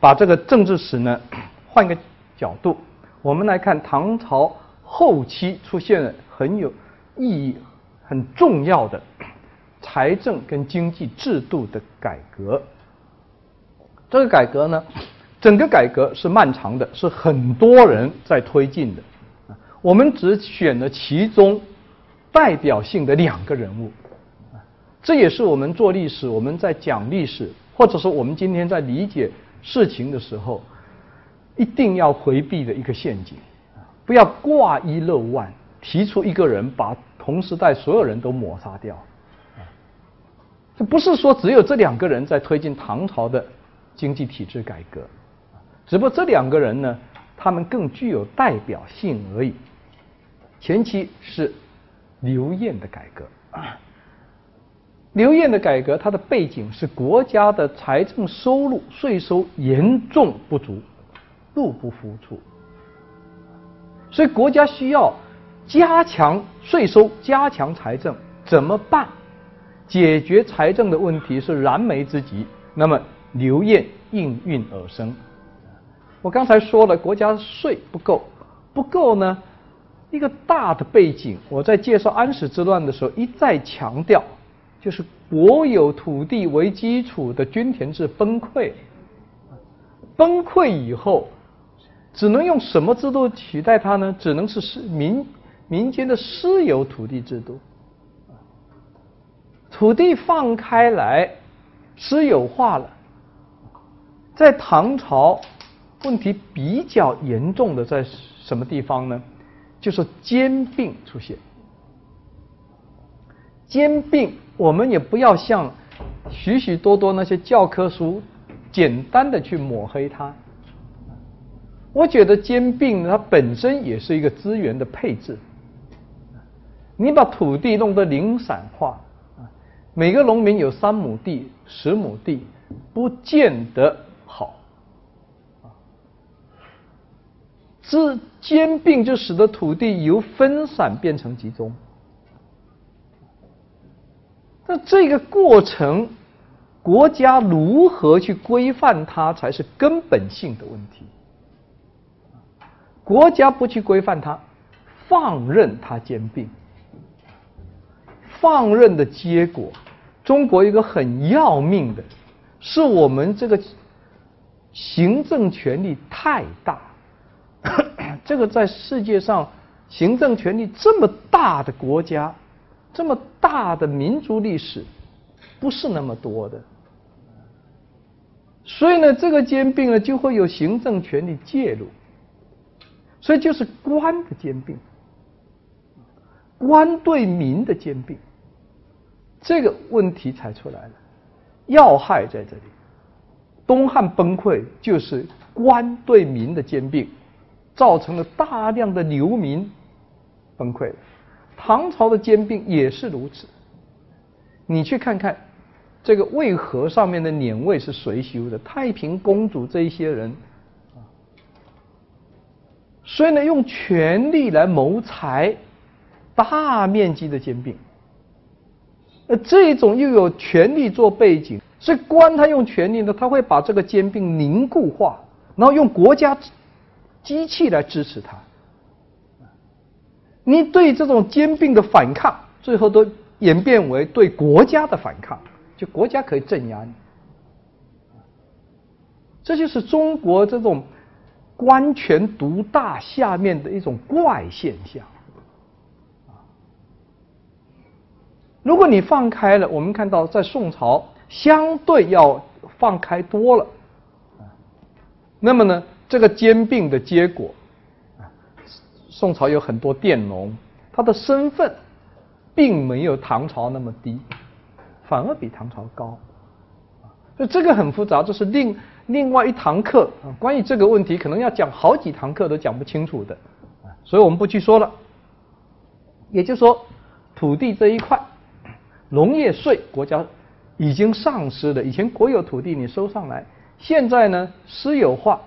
把这个政治史呢 换个角度，我们来看唐朝后期出现了很有意义、很重要的 财政跟经济制度的改革。这个改革呢，整个改革是漫长的，是很多人在推进的。我们只选了其中代表性的两个人物。这也是我们做历史，我们在讲历史，或者说我们今天在理解事情的时候，一定要回避的一个陷阱，不要挂一漏万，提出一个人把同时代所有人都抹杀掉。这不是说只有这两个人在推进唐朝的经济体制改革，只不过这两个人呢，他们更具有代表性而已。前期是刘晏的改革。刘晏的改革，它的背景是国家的财政收入税收严重不足，入不敷出，所以国家需要加强税收，加强财政，怎么办？解决财政的问题是燃眉之急。那么刘晏应运而生。我刚才说了，国家税不够，不够呢？一个大的背景，我在介绍安史之乱的时候一再强调。就是国有土地为基础的均田制崩溃，崩溃以后，只能用什么制度取代它呢？只能是私民民间的私有土地制度。土地放开来，私有化了。在唐朝，问题比较严重的在什么地方呢？就是兼并出现。兼并，我们也不要像许许多多那些教科书简单的去抹黑它。我觉得兼并它本身也是一个资源的配置。你把土地弄得零散化，每个农民有三亩地、十亩地，不见得好。这兼并就使得土地由分散变成集中。那这个过程，国家如何去规范它，才是根本性的问题。国家不去规范它，放任它兼并，放任的结果，中国一个很要命的，是我们这个行政权力太大。这个在世界上行政权力这么大的国家。这么大的民族历史不是那么多的，所以呢，这个兼并呢就会有行政权力介入，所以就是官的兼并，官对民的兼并，这个问题才出来了，要害在这里。东汉崩溃就是官对民的兼并，造成了大量的流民崩溃了。唐朝的兼并也是如此，你去看看这个渭河上面的辇位是谁修的？太平公主这一些人，所以呢，用权力来谋财，大面积的兼并。呃，这种又有权力做背景，所以官他用权力呢，他会把这个兼并凝固化，然后用国家机器来支持他。你对这种兼并的反抗，最后都演变为对国家的反抗，就国家可以镇压你。这就是中国这种官权独大下面的一种怪现象。如果你放开了，我们看到在宋朝相对要放开多了，那么呢，这个兼并的结果。宋朝有很多佃农，他的身份并没有唐朝那么低，反而比唐朝高。所以这个很复杂，这是另另外一堂课啊。关于这个问题，可能要讲好几堂课都讲不清楚的，所以我们不去说了。也就是说，土地这一块，农业税国家已经丧失了。以前国有土地你收上来，现在呢私有化，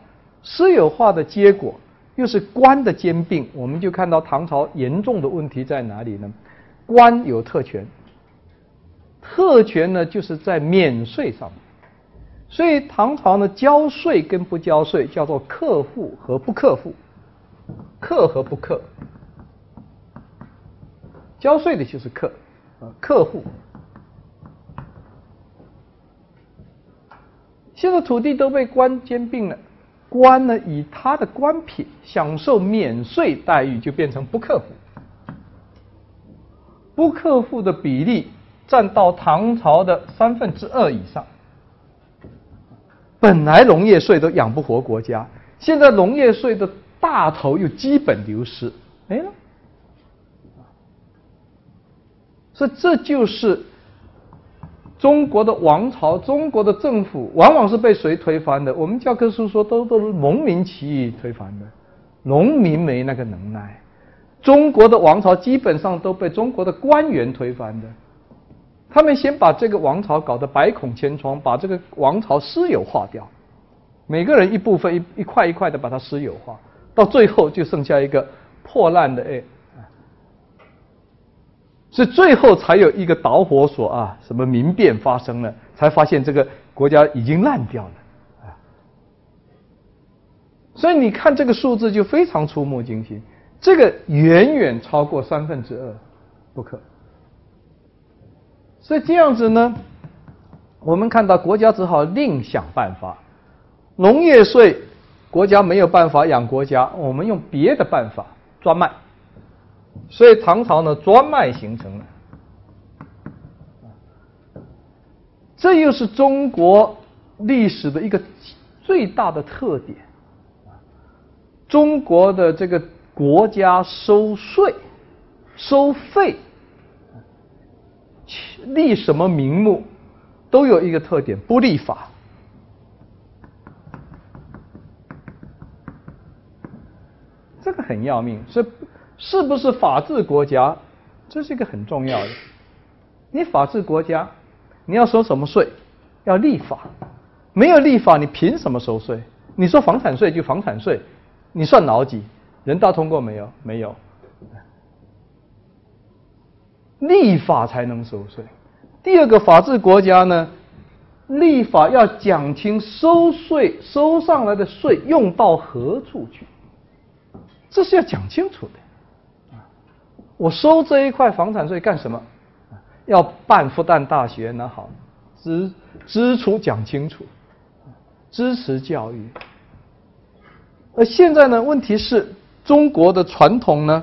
私有化的结果。又是官的兼并，我们就看到唐朝严重的问题在哪里呢？官有特权，特权呢就是在免税上，所以唐朝呢，交税跟不交税叫做克户和不克户，克和不克，交税的就是克，啊，客户。现在土地都被官兼并了，官呢以他的官品享受免税待遇，就变成不克户。不克户的比例占到唐朝的三分之二以上。本来农业税都养不活国家，现在农业税的大头又基本流失，没了。所以这就是中国的王朝，中国的政府往往是被谁推翻的？我们教科书说都都是农民起义推翻的，农民没那个能耐。中国的王朝基本上都被中国的官员推翻的，他们先把这个王朝搞得百孔千疮，把这个王朝私有化掉，每个人一部分一一块一块的把它私有化，到最后就剩下一个破烂的哎，所以最后才有一个导火索啊，什么民变发生了，才发现这个国家已经烂掉了啊，所以你看这个数字就非常触目惊心。这个远远超过三分之二，不可。所以这样子呢，我们看到国家只好另想办法。农业税，国家没有办法养国家，我们用别的办法专卖。所以唐朝呢，专卖形成了。这又是中国历史的一个最大的特点。中国的这个。国家收税、收费，立什么名目，都有一个特点：不立法。这个很要命，是是不是法治国家？这是一个很重要的。你法治国家，你要收什么税？要立法。没有立法，你凭什么收税？你说房产税就房产税，你算老几？人大通过没有？没有。立法才能收税。第二个法治国家呢，立法要讲清收税收上来的税用到何处去，这是要讲清楚的。我收这一块房产税干什么？要办复旦大学，那好，支支出讲清楚，支持教育。而现在呢，问题是。中国的传统呢，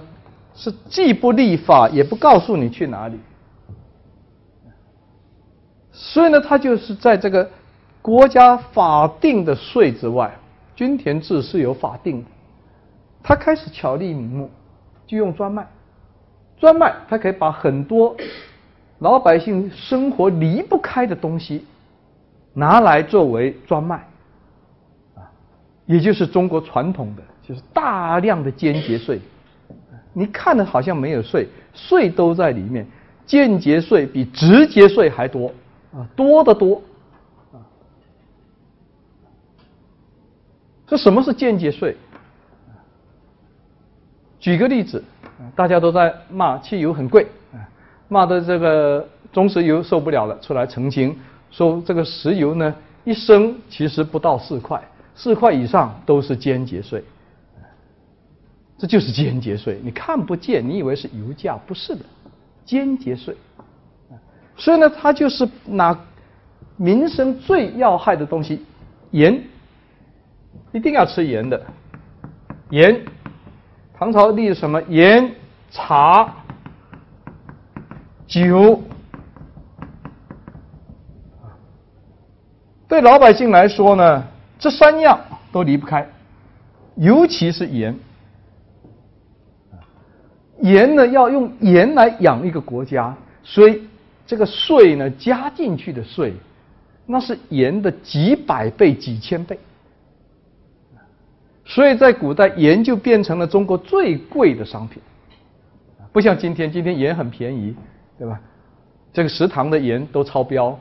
是既不立法，也不告诉你去哪里，所以呢，他就是在这个国家法定的税之外，均田制是有法定的，他开始巧立名目，就用专卖，专卖，他可以把很多老百姓生活离不开的东西拿来作为专卖，啊，也就是中国传统的。就是大量的间接税，你看的好像没有税，税都在里面。间接税比直接税还多啊，多得多啊。这什么是间接税？举个例子，大家都在骂汽油很贵，骂的这个中石油受不了了，出来澄清说这个石油呢一升其实不到四块，四块以上都是间接税。这就是间接税，你看不见，你以为是油价，不是的，间接税。所以呢，他就是拿民生最要害的东西，盐，一定要吃盐的，盐。唐朝立什么？盐、茶、酒。对老百姓来说呢，这三样都离不开，尤其是盐。盐呢，要用盐来养一个国家，所以这个税呢加进去的税，那是盐的几百倍、几千倍。所以在古代，盐就变成了中国最贵的商品。不像今天，今天盐很便宜，对吧？这个食堂的盐都超标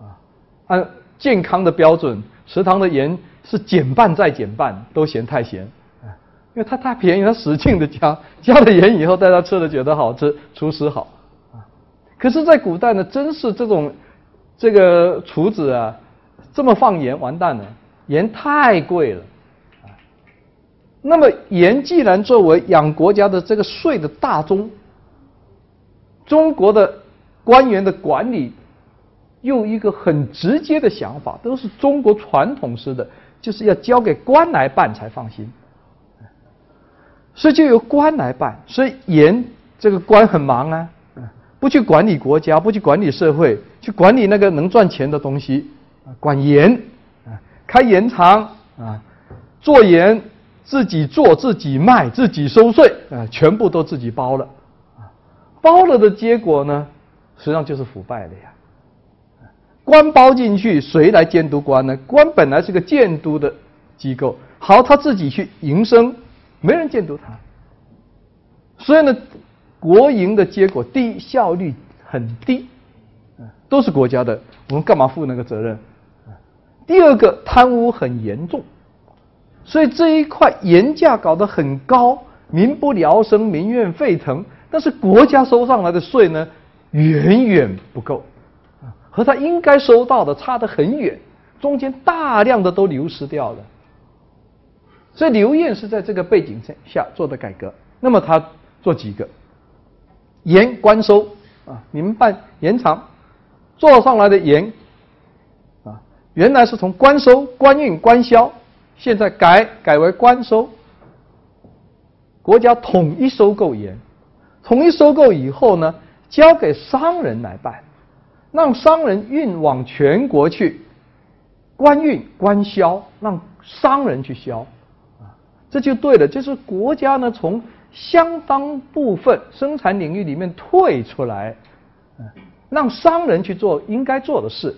啊，按健康的标准，食堂的盐是减半再减半，都嫌太咸。因为它太便宜，他使劲的加，加了盐以后，大家吃了觉得好吃，厨师好啊。可是，在古代呢，真是这种这个厨子啊，这么放盐完蛋了，盐太贵了。那么盐既然作为养国家的这个税的大宗，中国的官员的管理，用一个很直接的想法，都是中国传统式的，就是要交给官来办才放心。所以就由官来办，所以盐这个官很忙啊，不去管理国家，不去管理社会，去管理那个能赚钱的东西，管盐啊，开盐厂啊，做盐。自己做自己卖自己收税啊，全部都自己包了啊，包了的结果呢，实际上就是腐败了呀。官包进去，谁来监督官呢？官本来是个监督的机构，好，他自己去营生，没人监督他，所以呢，国营的结果低，效率很低，啊都是国家的，我们干嘛负那个责任？第二个，贪污很严重。所以这一块盐价搞得很高，民不聊生，民怨沸腾。但是国家收上来的税呢，远远不够，啊和他应该收到的差得很远，中间大量的都流失掉了。所以刘晏是在这个背景下做的改革。那么他做几个盐官收啊？民办盐厂做上来的盐啊，原来是从官收、官运、官销。现在改改为官收，国家统一收购盐，统一收购以后呢，交给商人来办，让商人运往全国去，官运官销，让商人去销，啊，这就对了。就是国家呢，从相当部分生产领域里面退出来，让商人去做应该做的事。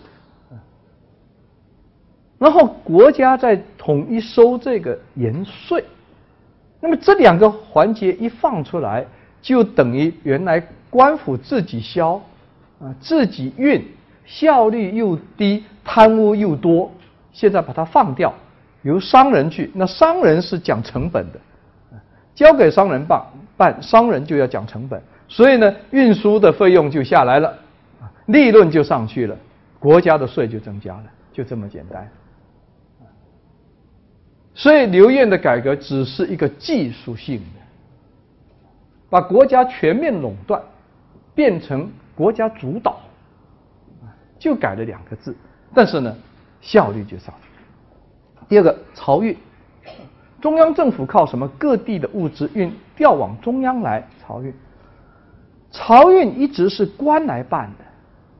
然后国家再统一收这个盐税，那么这两个环节一放出来，就等于原来官府自己销，啊自己运，效率又低，贪污又多。现在把它放掉，由商人去，那商人是讲成本的，交给商人办办，商人就要讲成本，所以呢，运输的费用就下来了，利润就上去了，国家的税就增加了，就这么简单。所以刘晏的改革只是一个技术性的，把国家全面垄断变成国家主导，就改了两个字，但是呢，效率就上去了。第二个，漕运，中央政府靠什么？各地的物资运调往中央来漕运，漕运一直是官来办的，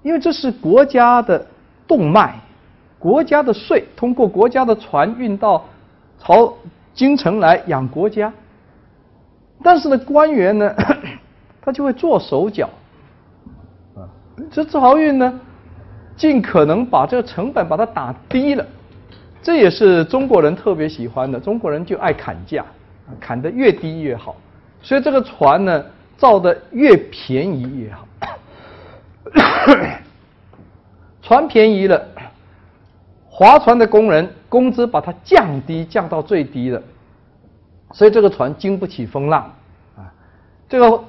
因为这是国家的动脉，国家的税通过国家的船运到。朝京城来养国家，但是呢，官员呢，他就会做手脚，啊，这漕运呢，尽可能把这个成本把它打低了，这也是中国人特别喜欢的，中国人就爱砍价，砍得越低越好，所以这个船呢，造的越便宜越好，船便宜了。划船的工人工资把它降低，降到最低了，所以这个船经不起风浪，啊，这个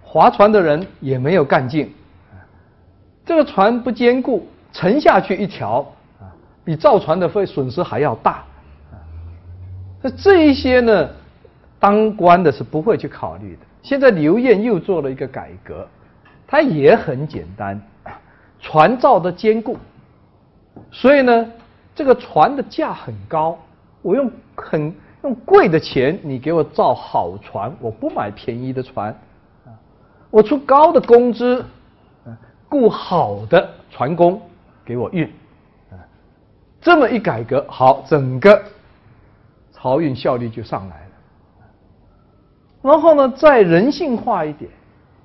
划船的人也没有干劲，这个船不坚固，沉下去一条，啊，比造船的费损失还要大，那这一些呢，当官的是不会去考虑的。现在刘晏又做了一个改革，它也很简单，船造的坚固。所以呢，这个船的价很高，我用很用贵的钱，你给我造好船，我不买便宜的船，啊，我出高的工资，雇好的船工给我运，啊，这么一改革，好，整个漕运效率就上来了。然后呢，再人性化一点，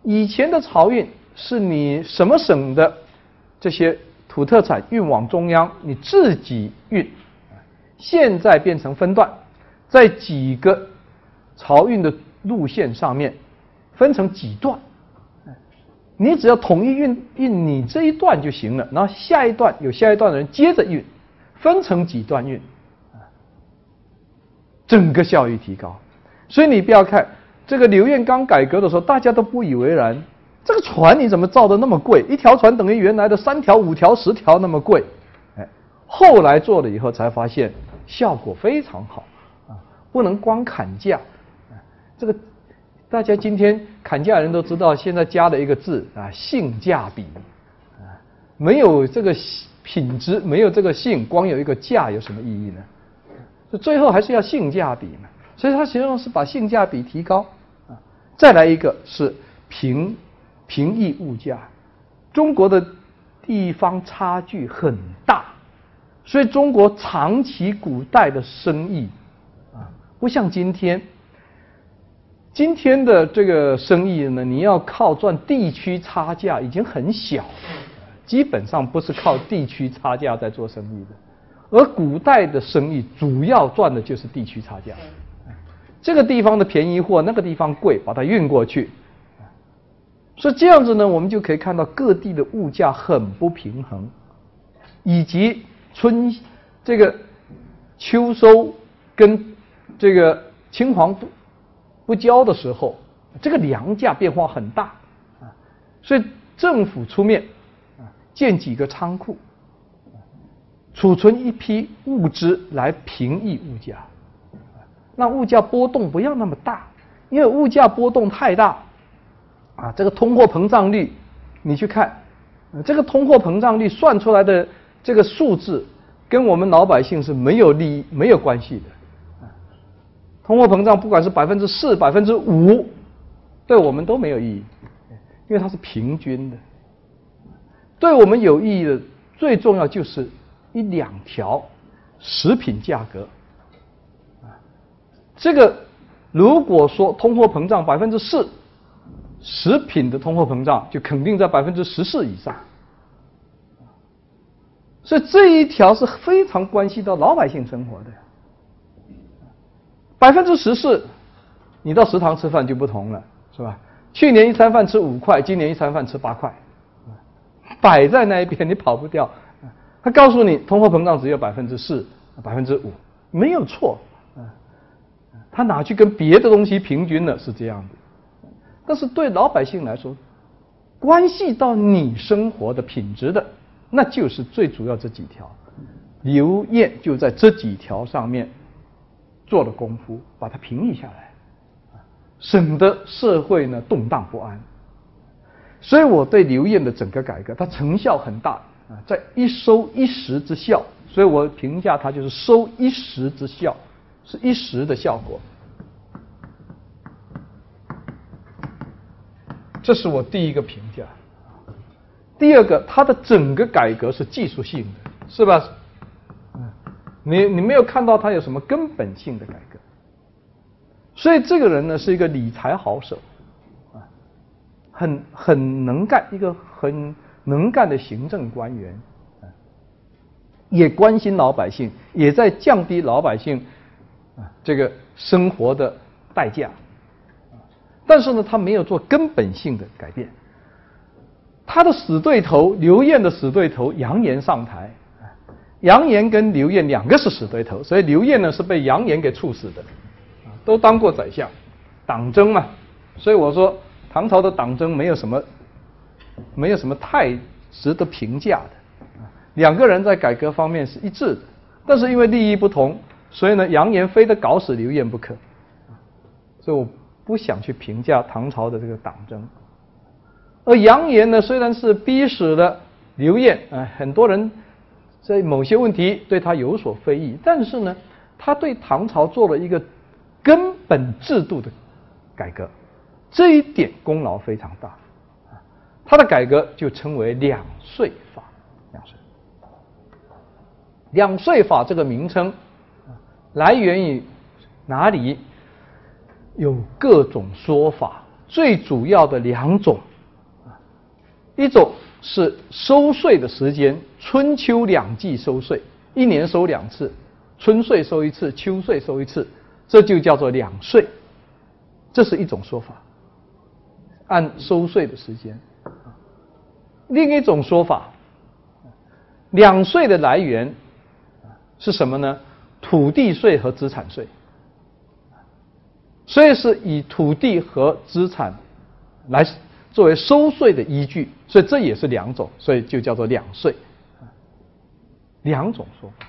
以前的漕运是你什么省的这些。土特产运往中央，你自己运。现在变成分段，在几个漕运的路线上面分成几段，你只要统一运运你这一段就行了。然后下一段有下一段的人接着运，分成几段运，整个效益提高。所以你不要看这个刘晏刚改革的时候，大家都不以为然。这个船你怎么造的那么贵？一条船等于原来的三条、五条、十条那么贵，哎，后来做了以后才发现效果非常好啊，不能光砍价，这个大家今天砍价人都知道，现在加了一个字啊，性价比。啊，没有这个品质，没有这个性，光有一个价有什么意义呢？就最后还是要性价比嘛，所以它实际上是把性价比提高。啊，再来一个是平平抑物价，中国的地方差距很大。所以中国长期古代的生意啊，不像今天。今天的这个生意呢，你要靠赚地区差价已经很小，基本上不是靠地区差价在做生意的。而古代的生意主要赚的就是地区差价，这个地方的便宜货，那个地方贵，把它运过去。所以这样子呢，我们就可以看到各地的物价很不平衡，以及。春这个秋收跟这个青黄不不交的时候，这个粮价变化很大啊，所以政府出面啊建几个仓库，储存一批物资来平抑物价，让物价波动不要那么大，因为物价波动太大啊，这个通货膨胀率你去看，这个通货膨胀率算出来的。这个数字跟我们老百姓是没有利益、没有关系的。通货膨胀不管是百分之四、百分之五，对我们都没有意义，因为它是平均的。对我们有意义的最重要就是一两条食品价格。这个如果说通货膨胀百分之四，食品的通货膨胀就肯定在百分之十四以上。所以这一条是非常关系到老百姓生活的。百分之十四，你到食堂吃饭就不同了，是吧？去年一餐饭吃五块，今年一餐饭吃八块，摆在那一边你跑不掉。他告诉你通货膨胀只有百分之四、百分之五，没有错。他哪去跟别的东西平均了？是这样的。但是对老百姓来说，关系到你生活的品质的。那就是最主要这几条，刘晏就在这几条上面做了功夫，把它平抑下来，省得社会呢动荡不安。所以我对刘晏的整个改革，它成效很大啊，在一收一时之效，所以我评价它就是收一时之效，是一时的效果。这是我第一个评价。第二个，他的整个改革是技术性的，是吧？你你没有看到他有什么根本性的改革，所以这个人呢是一个理财好手，啊，很很能干，一个很能干的行政官员，也关心老百姓，也在降低老百姓啊这个生活的代价，但是呢，他没有做根本性的改变。他的死对头刘晏的死对头杨炎上台，杨炎跟刘晏两个是死对头，所以刘晏呢是被杨炎给处死的，都当过宰相，党争嘛，所以我说唐朝的党争没有什么，没有什么太值得评价的，两个人在改革方面是一致的，但是因为利益不同，所以呢杨炎非得搞死刘晏不可，所以我不想去评价唐朝的这个党争。而杨炎呢，虽然是逼死了刘晏，啊，很多人在某些问题对他有所非议，但是呢，他对唐朝做了一个根本制度的改革，这一点功劳非常大。他的改革就称为两税法，两税。两税法这个名称来源于哪里？有各种说法，最主要的两种。一种是收税的时间，春秋两季收税，一年收两次，春税收一次，秋税收一次，这就叫做两税，这是一种说法，按收税的时间。另一种说法，两税的来源是什么呢？土地税和资产税，所以是以土地和资产来。作为收税的依据，所以这也是两种，所以就叫做两税。两种说法。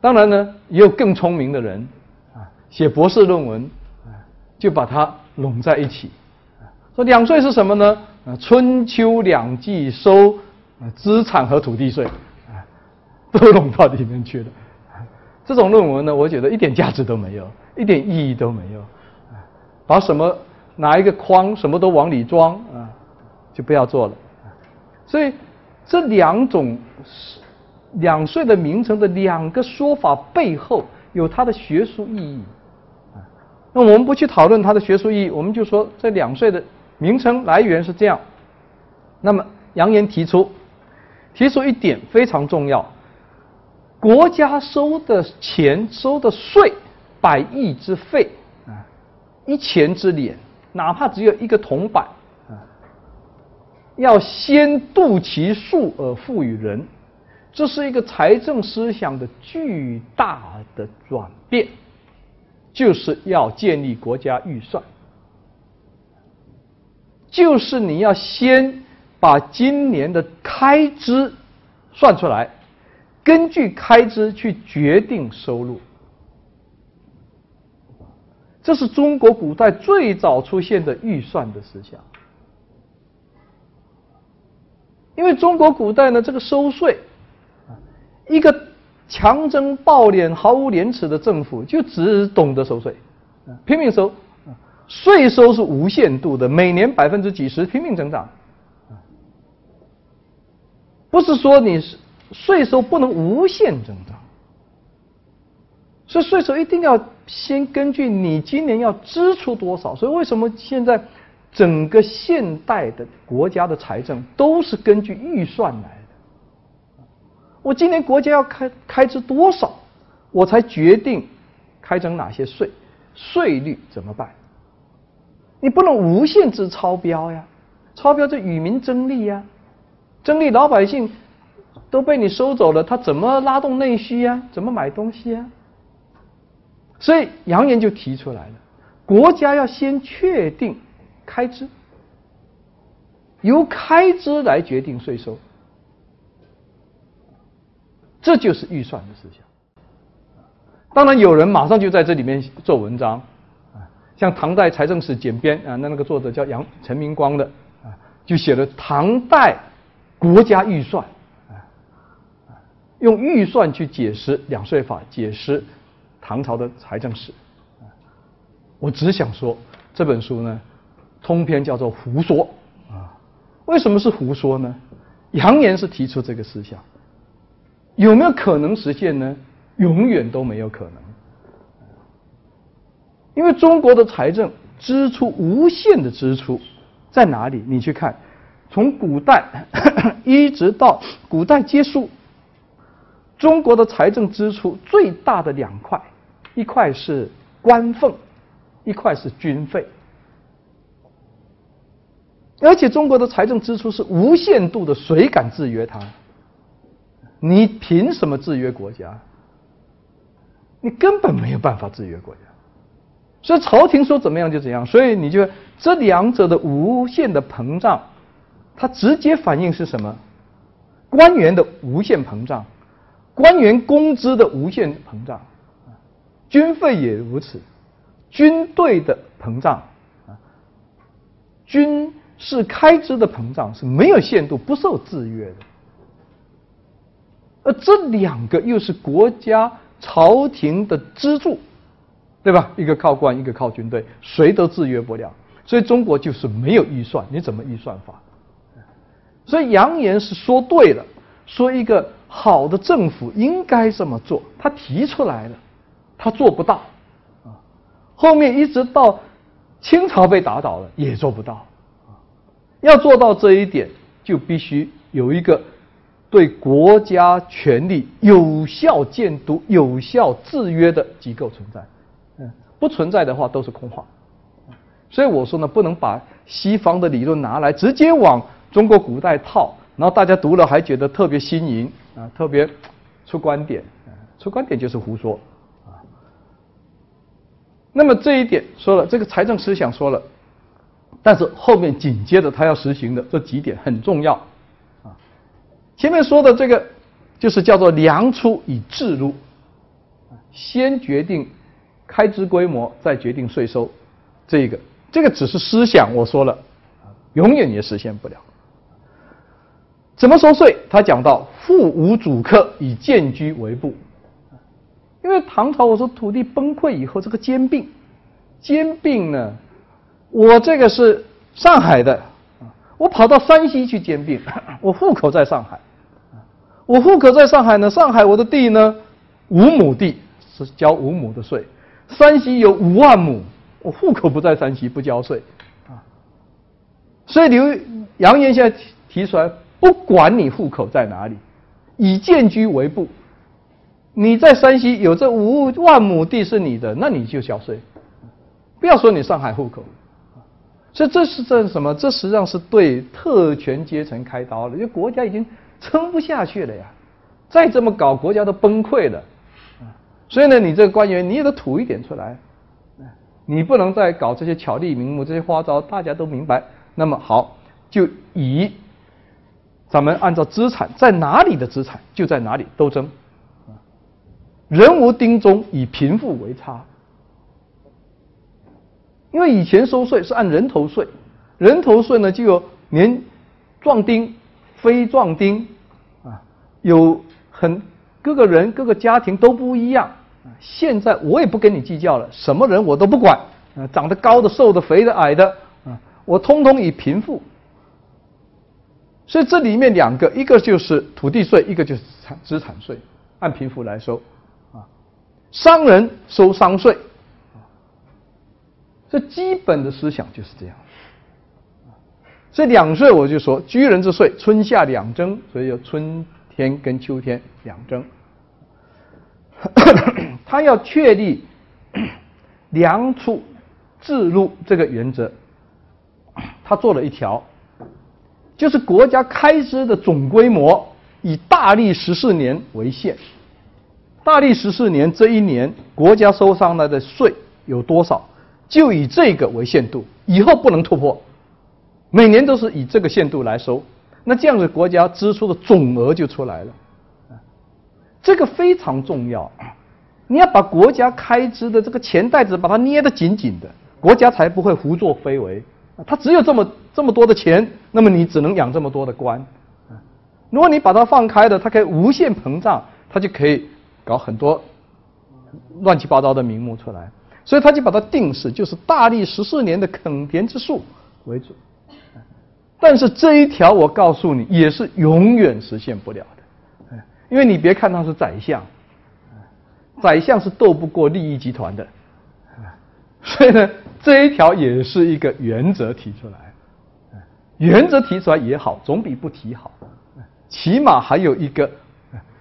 当然呢，也有更聪明的人啊，写博士论文啊，就把它拢在一起，说两税是什么呢？啊，春秋两季收啊资产和土地税啊，都拢到里面去了。这种论文呢，我觉得一点价值都没有，一点意义都没有。把什么拿一个框，什么都往里装啊，就不要做了。所以这两种两税的名称的两个说法背后有它的学术意义。那我们不去讨论它的学术意义，我们就说这两税的名称来源是这样。那么杨言提出提出一点非常重要。国家收的钱、收的税，百亿之费啊，一钱之敛，哪怕只有一个铜板啊，要先度其数而赋予人，这是一个财政思想的巨大的转变，就是要建立国家预算，就是你要先把今年的开支算出来。根据开支去决定收入，这是中国古代最早出现的预算的思想。因为中国古代呢，这个收税，一个强征暴敛、毫无廉耻的政府，就只懂得收税，拼命收，税收是无限度的，每年百分之几十拼命增长，不是说你是。税收不能无限增长，所以税收一定要先根据你今年要支出多少。所以为什么现在整个现代的国家的财政都是根据预算来的？我今年国家要开开支多少，我才决定开征哪些税，税率怎么办？你不能无限制超标呀，超标这与民争利呀，争利老百姓。都被你收走了，他怎么拉动内需呀？怎么买东西呀？所以杨言就提出来了：国家要先确定开支，由开支来决定税收，这就是预算的思想。当然，有人马上就在这里面做文章啊，像唐代财政史简编啊，那那个作者叫杨陈明光的啊，就写了唐代国家预算。用预算去解释两税法，解释唐朝的财政史。我只想说，这本书呢，通篇叫做胡说啊！为什么是胡说呢？扬言是提出这个思想，有没有可能实现呢？永远都没有可能，因为中国的财政支出无限的支出在哪里？你去看，从古代 一直到古代结束。中国的财政支出最大的两块，一块是官俸，一块是军费。而且中国的财政支出是无限度的，谁敢制约它？你凭什么制约国家？你根本没有办法制约国家。所以朝廷说怎么样就怎样。所以你就这两者的无限的膨胀，它直接反映是什么？官员的无限膨胀。官员工资的无限膨胀，军费也如此，军队的膨胀，啊，军事开支的膨胀是没有限度、不受制约的。而这两个又是国家朝廷的支柱，对吧？一个靠官，一个靠军队，谁都制约不了。所以中国就是没有预算，你怎么预算法？所以扬言是说对了，说一个。好的政府应该这么做，他提出来了，他做不到，啊，后面一直到清朝被打倒了也做不到，啊，要做到这一点，就必须有一个对国家权力有效监督、有效制约的机构存在，嗯，不存在的话都是空话，所以我说呢，不能把西方的理论拿来直接往中国古代套。然后大家读了还觉得特别新颖啊，特别出观点，出观点就是胡说啊。那么这一点说了，这个财政思想说了，但是后面紧接着他要实行的这几点很重要啊。前面说的这个就是叫做量出以制入，先决定开支规模，再决定税收，这个这个只是思想，我说了，永远也实现不了。怎么收税？他讲到富无主客，以贱居为部。因为唐朝我说土地崩溃以后，这个兼并，兼并呢，我这个是上海的，我跑到山西去兼并，我户口在上海。我户口在上海呢，上海我的地呢五亩地是交五亩的税，山西有五万亩，我户口不在山西不交税，啊，所以刘杨言现在提出来，不管你户口在哪里，以建居为部，你在山西有这五万亩地是你的，那你就交税，不要说你上海户口，所以这是这是什么？这实际上是对特权阶层开刀了，因为国家已经。撑不下去了呀！再这么搞，国家都崩溃了。所以呢，你这个官员，你也得吐一点出来。你不能再搞这些巧立名目、这些花招，大家都明白。那么好，就以咱们按照资产在哪里的资产就在哪里斗争。人无丁中，以贫富为差。因为以前收税是按人头税，人头税呢就有年壮丁。非壮丁，啊，有很各个人各个家庭都不一样。现在我也不跟你计较了，什么人我都不管，啊，长得高的、瘦的、肥的、矮的，啊，我通通以贫富。所以这里面两个，一个就是土地税，一个就是产资产税，按贫富来收，啊，商人收商税，这基本的思想就是这样。这两税我就说，居人之税，春夏两征，所以有春天跟秋天两征。他要确立粮出自入这个原则，他做了一条，就是国家开支的总规模以大历十四年为限。大历十四年这一年，国家收上来的税有多少，就以这个为限度，以后不能突破。每年都是以这个限度来收，那这样子国家支出的总额就出来了，这个非常重要。你要把国家开支的这个钱袋子把它捏得紧紧的，国家才不会胡作非为。他只有这么这么多的钱，那么你只能养这么多的官。如果你把它放开的，它可以无限膨胀，它就可以搞很多乱七八糟的名目出来。所以他就把它定死，就是大历十四年的垦田之数为准。但是这一条，我告诉你，也是永远实现不了的，因为你别看他是宰相，宰相是斗不过利益集团的，所以呢，这一条也是一个原则提出来，原则提出来也好，总比不提好，起码还有一个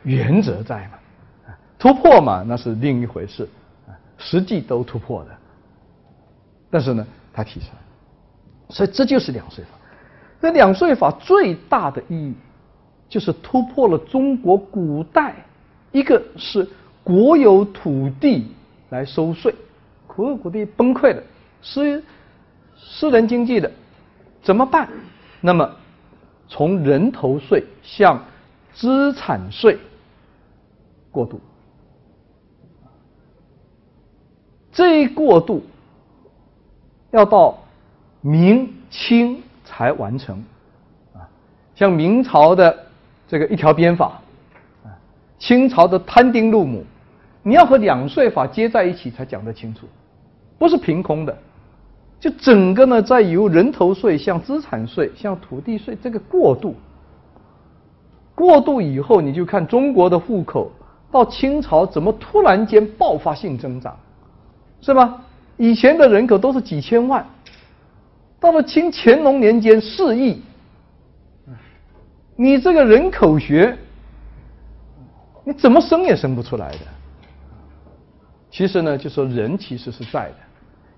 原则在嘛，突破嘛那是另一回事，实际都突破的，但是呢，他提出来，所以这就是两税法。那两税法最大的意义，就是突破了中国古代一个是国有土地来收税，国有土地崩溃了，私私人经济的怎么办？那么从人头税向资产税过渡，这一过渡要到明清。才完成，啊，像明朝的这个一条鞭法，啊，清朝的摊丁入亩，你要和两税法接在一起才讲得清楚，不是凭空的，就整个呢在由人头税向资产税向土地税这个过渡，过渡以后你就看中国的户口到清朝怎么突然间爆发性增长，是吧？以前的人口都是几千万。到了清乾隆年间四亿，你这个人口学，你怎么生也生不出来的。其实呢，就说人其实是在的，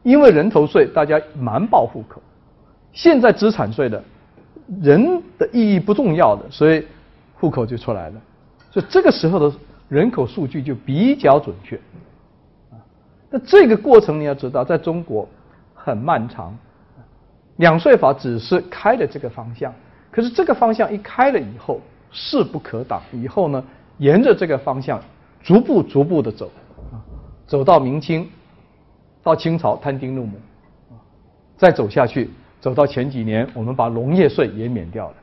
因为人头税大家瞒报户口，现在资产税的人的意义不重要的，所以户口就出来了，所以这个时候的人口数据就比较准确。那这个过程你要知道，在中国很漫长。两税法只是开了这个方向，可是这个方向一开了以后，势不可挡。以后呢，沿着这个方向逐步逐步的走，走到明清，到清朝摊丁入亩，再走下去，走到前几年，我们把农业税也免掉了。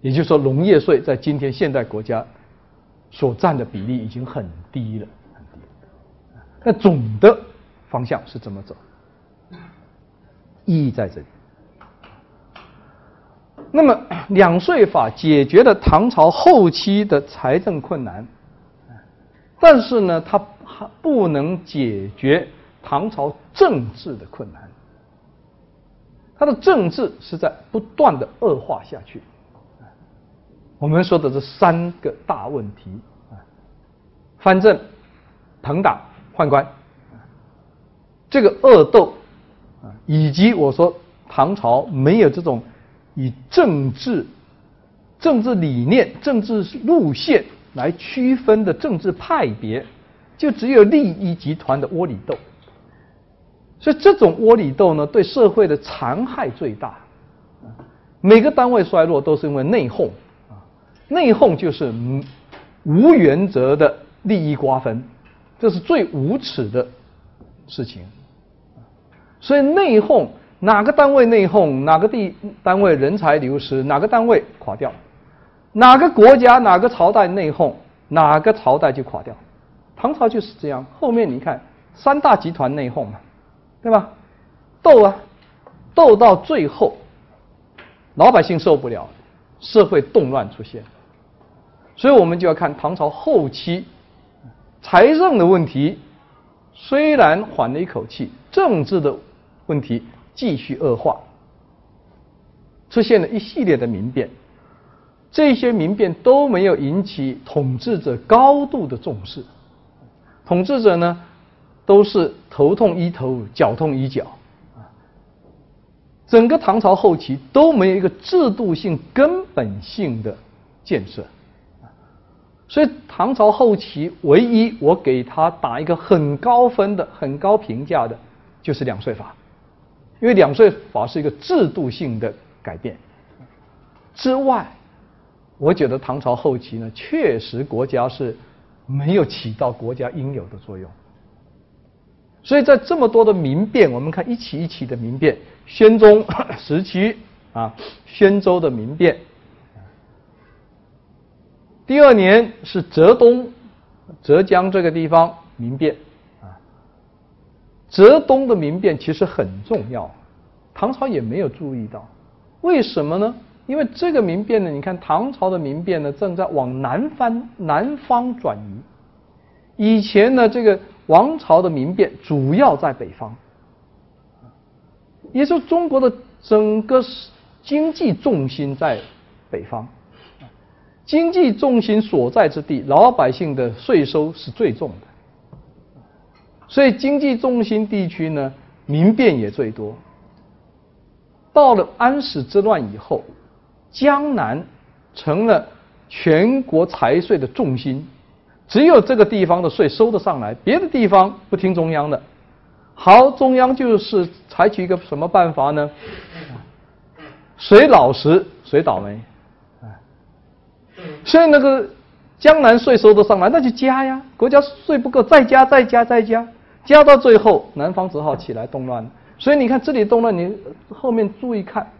也就是说，农业税在今天现代国家所占的比例已经很低了，那总的方向是怎么走？意义在这里。那么两税法解决了唐朝后期的财政困难，但是呢，它不能解决唐朝政治的困难。它的政治是在不断的恶化下去。我们说的这三个大问题啊，藩镇、朋党、宦官，这个恶斗啊，以及我说唐朝没有这种以政治、政治理念、政治路线来区分的政治派别，就只有利益集团的窝里斗。所以这种窝里斗呢，对社会的残害最大。每个单位衰落都是因为内讧。内讧就是无原则的利益瓜分，这是最无耻的事情。所以内讧，哪个单位内讧，哪个地单位人才流失，哪个单位垮掉，哪个国家哪个朝代内讧，哪个朝代就垮掉。唐朝就是这样。后面你看三大集团内讧嘛，对吧？斗啊，斗到最后，老百姓受不了，社会动乱出现。所以我们就要看唐朝后期财政的问题，虽然缓了一口气，政治的问题继续恶化，出现了一系列的民变。这些民变都没有引起统治者高度的重视，统治者呢都是头痛医头，脚痛医脚，整个唐朝后期都没有一个制度性、根本性的建设。所以唐朝后期唯一我给他打一个很高分的、很高评价的，就是两税法，因为两税法是一个制度性的改变。之外，我觉得唐朝后期呢，确实国家是没有起到国家应有的作用。所以在这么多的民变，我们看一起一起的民变，宣宗 时期啊，宣州的民变。第二年是浙东，浙江这个地方民变啊。浙东的民变其实很重要，唐朝也没有注意到，为什么呢？因为这个民变呢，你看唐朝的民变呢，正在往南方南方转移。以前呢，这个王朝的民变主要在北方，也就是中国的整个经济重心在北方。经济重心所在之地，老百姓的税收是最重的，所以经济重心地区呢，民变也最多。到了安史之乱以后，江南成了全国财税的重心，只有这个地方的税收得上来，别的地方不听中央的。好，中央就是采取一个什么办法呢？谁老实谁倒霉。所以那个江南税收都上来，那就加呀。国家税不够，再加，再加，再加，加到最后，南方只好起来动乱。所以你看这里动乱，你后面注意看，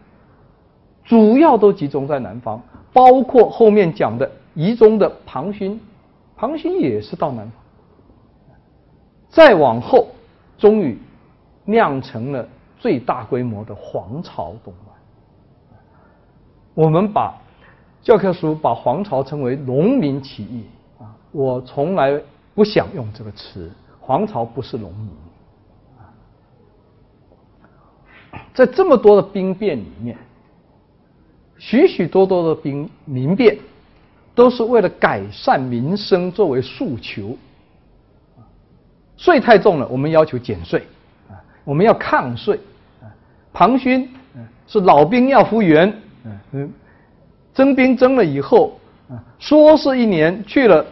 主要都集中在南方，包括后面讲的宜中的庞勋，庞勋也是到南方。再往后，终于酿成了最大规模的黄巢动乱。我们把。教科书把黄巢称为农民起义啊，我从来不想用这个词。黄巢不是农民，在这么多的兵变里面，许许多多的兵民变都是为了改善民生作为诉求。税太重了，我们要求减税啊，我们要抗税啊。庞勋是老兵要复员，嗯。征兵征了以后，啊，说是一年去了，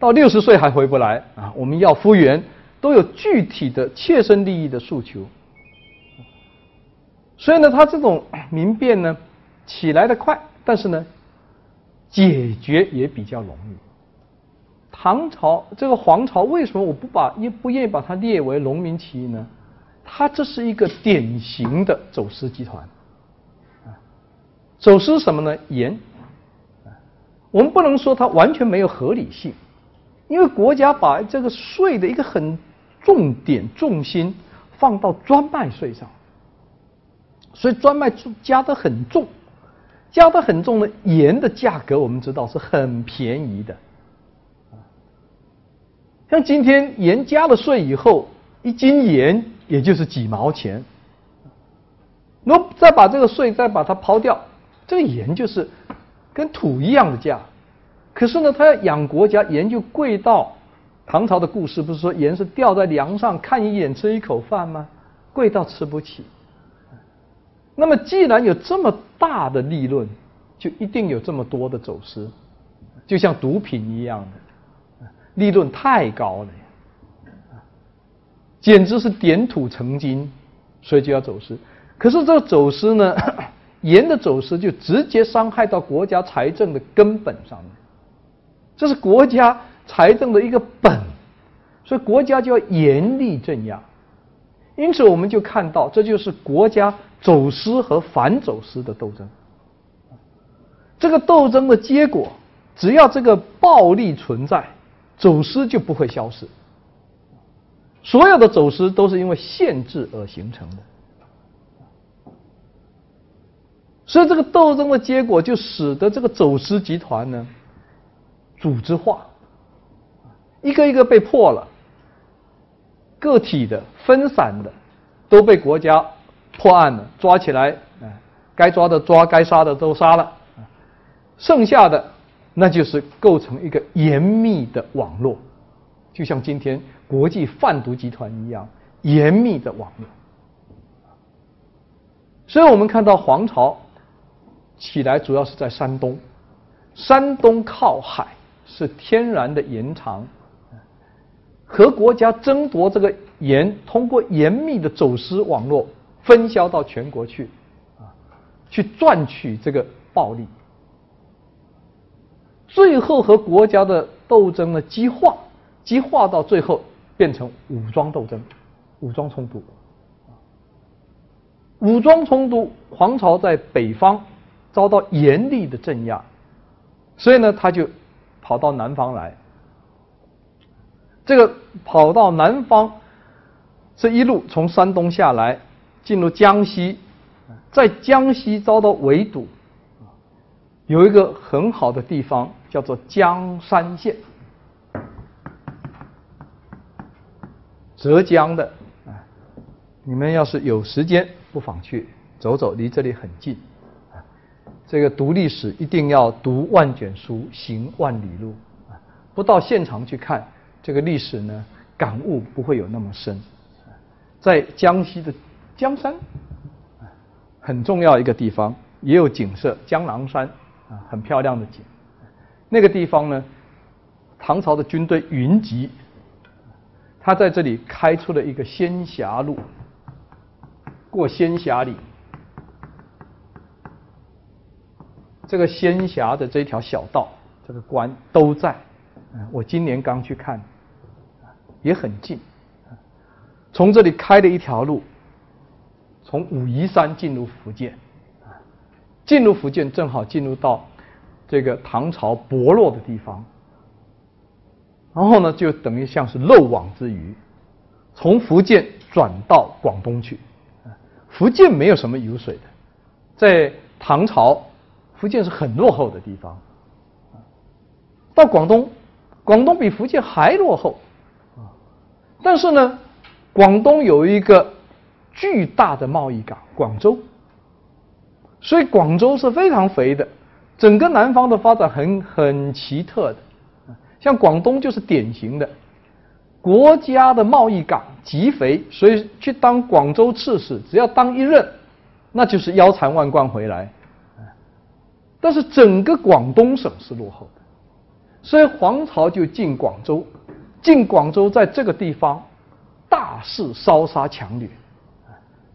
到六十岁还回不来啊！我们要复员，都有具体的切身利益的诉求。所以呢，他这种民变呢，起来的快，但是呢，解决也比较容易。唐朝这个皇朝为什么我不把也不愿意把它列为农民起义呢？它这是一个典型的走私集团。走私什么呢？盐。我们不能说它完全没有合理性，因为国家把这个税的一个很重点重心放到专卖税上，所以专卖加的很重，加的很重的盐的价格我们知道是很便宜的。像今天盐加了税以后，一斤盐也就是几毛钱，那再把这个税再把它抛掉，这个盐就是跟土一样的价。可是呢，他要养国家，盐就贵到唐朝的故事不是说盐是掉在梁上，看一眼吃一口饭吗？贵到吃不起。那么既然有这么大的利润，就一定有这么多的走私，就像毒品一样的。利润太高了呀，简直是点土成金，所以就要走私。可是这个走私呢，盐的走私就直接伤害到国家财政的根本上面，这是国家财政的一个本，所以国家就要严厉镇压。因此，我们就看到，这就是国家走私和反走私的斗争。这个斗争的结果，只要这个暴力存在。走私就不会消失，所有的走私都是因为限制而形成的，所以这个斗争的结果就使得这个走私集团呢组织化，一个一个被破了，个体的分散的都被国家破案了，抓起来，啊该抓的抓，该杀的都杀了，剩下的。那就是构成一个严密的网络，就像今天国际贩毒集团一样严密的网络。所以我们看到黄巢起来主要是在山东，山东靠海是天然的盐场，和国家争夺这个盐，通过严密的走私网络分销到全国去，啊，去赚取这个暴利。最后和国家的斗争呢激化，激化到最后变成武装斗争、武装冲突。武装冲突，皇朝在北方遭到严厉的镇压，所以呢，他就跑到南方来。这个跑到南方，这一路从山东下来，进入江西，在江西遭到围堵。有一个很好的地方叫做江山县，浙江的啊，你们要是有时间，不妨去走走，离这里很近。这个读历史一定要读万卷书，行万里路！不到现场去看这个历史呢，感悟不会有那么深。在江西的江山，很重要一个地方，也有景色，江郎山。啊，很漂亮的景。那个地方呢，唐朝的军队云集，他在这里开出了一个仙霞路，过仙霞岭。这个仙霞的这条小道，这个关都在。我今年刚去看，也很近。从这里开了一条路，从武夷山进入福建。进入福建，正好进入到这个唐朝薄弱的地方，然后呢，就等于像是漏网之鱼，从福建转到广东去。福建没有什么油水的，在唐朝，福建是很落后的地方。到广东，广东比福建还落后，但是呢，广东有一个巨大的贸易港——广州。所以广州是非常肥的，整个南方的发展很很奇特的，像广东就是典型的国家的贸易港极肥，所以去当广州刺史，只要当一任，那就是腰缠万贯回来。但是整个广东省是落后的，所以黄巢就进广州，进广州在这个地方大肆烧杀抢掠，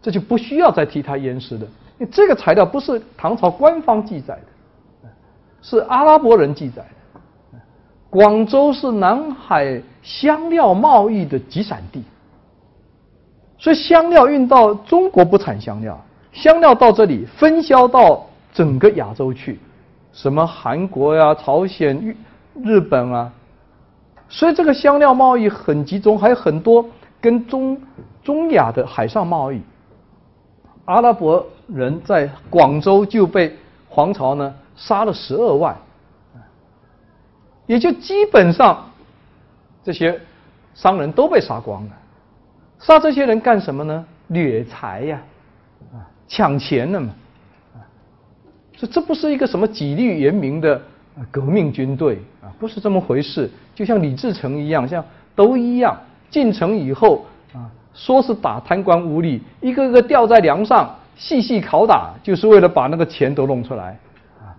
这就不需要再替他淹尸的。这个材料不是唐朝官方记载的，是阿拉伯人记载的。广州是南海香料贸易的集散地，所以香料运到中国不产香料，香料到这里分销到整个亚洲去，什么韩国呀、朝鲜、日本啊，所以这个香料贸易很集中，还有很多跟中中亚的海上贸易。阿拉伯人在广州就被皇朝呢杀了十二万，也就基本上这些商人都被杀光了。杀这些人干什么呢？掠财呀，抢钱了嘛，啊，这这不是一个什么纪律严明的革命军队啊，不是这么回事。就像李自成一样，像都一样，进城以后啊。说是打贪官污吏，一个个吊在梁上细细拷打，就是为了把那个钱都弄出来啊！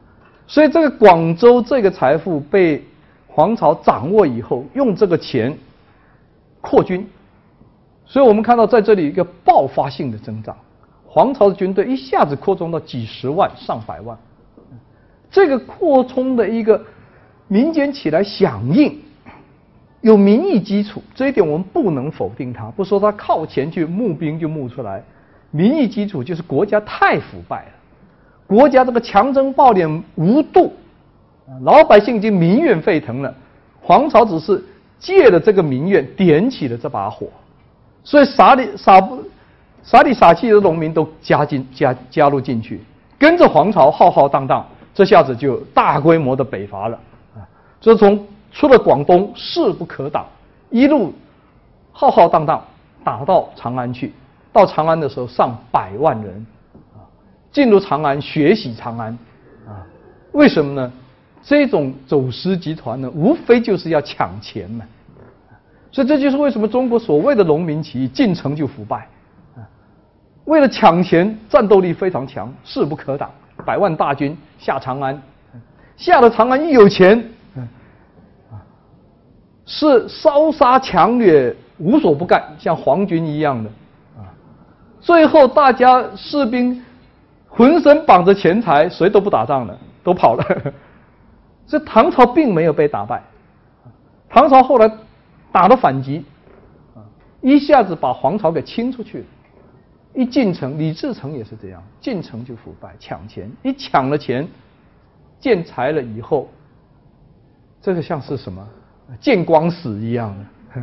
所以这个广州这个财富被皇朝掌握以后，用这个钱扩军，所以我们看到在这里一个爆发性的增长，皇朝的军队一下子扩充到几十万、上百万，这个扩充的一个民间起来响应。有民意基础，这一点我们不能否定它。不说他靠钱去募兵就募出来，民意基础就是国家太腐败了，国家这个强征暴敛无度，老百姓已经民怨沸腾了。皇朝只是借了这个民怨点起了这把火，所以傻里傻不傻里傻气的农民都加进加加入进去，跟着皇朝浩浩荡荡，这下子就大规模的北伐了啊！这从。出了广东势不可挡，一路浩浩荡荡打到长安去。到长安的时候，上百万人啊进入长安学习长安啊。为什么呢？这种走私集团呢，无非就是要抢钱嘛。所以这就是为什么中国所谓的农民起义进城就腐败啊。为了抢钱，战斗力非常强，势不可挡。百万大军下长安，下了长安一有钱。是烧杀抢掠无所不干，像皇军一样的！最后大家士兵浑身绑着钱财，谁都不打仗了，都跑了。这唐朝并没有被打败，唐朝后来打了反击，一下子把皇朝给清出去了。一进城，李自成也是这样，进城就腐败抢钱，一抢了钱，建财了以后，这个像是什么？见光死一样的，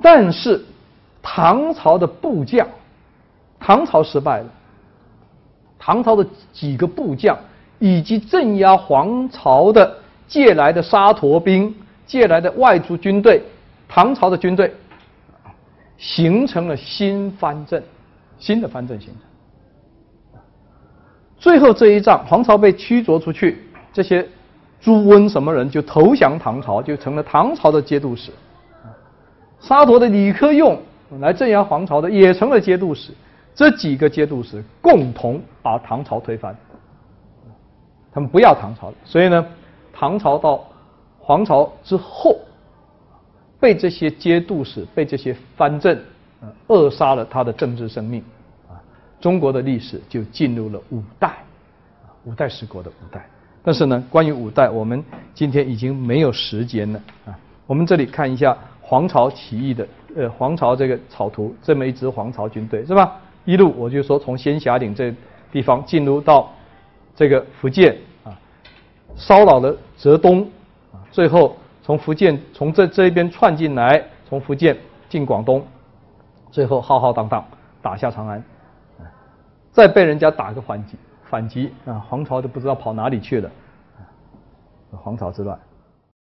但是唐朝的部将，唐朝失败了。唐朝的几个部将以及镇压皇朝的借来的沙陀兵、借来的外族军队，唐朝的军队形成了新藩镇，新的藩镇形成。最后这一仗，皇朝被驱逐出去，这些。朱温什么人就投降唐朝，就成了唐朝的节度使。沙陀的李克用来镇压皇朝的，也成了节度使。这几个节度使共同把唐朝推翻，他们不要唐朝了。所以呢，唐朝到皇朝之后，被这些节度使、被这些藩镇扼杀了他的政治生命。啊，中国的历史就进入了五代，五代十国的五代。但是呢，关于五代，我们今天已经没有时间了啊。我们这里看一下黄巢起义的，呃，黄巢这个草图，这么一支黄巢军队是吧？一路我就说从仙霞岭这地方进入到这个福建啊，骚扰了浙东啊，最后从福建从这这一边窜进来，从福建进广东，最后浩浩荡荡打下长安，再被人家打个反击。反击啊！黄巢都不知道跑哪里去了，黄巢之乱。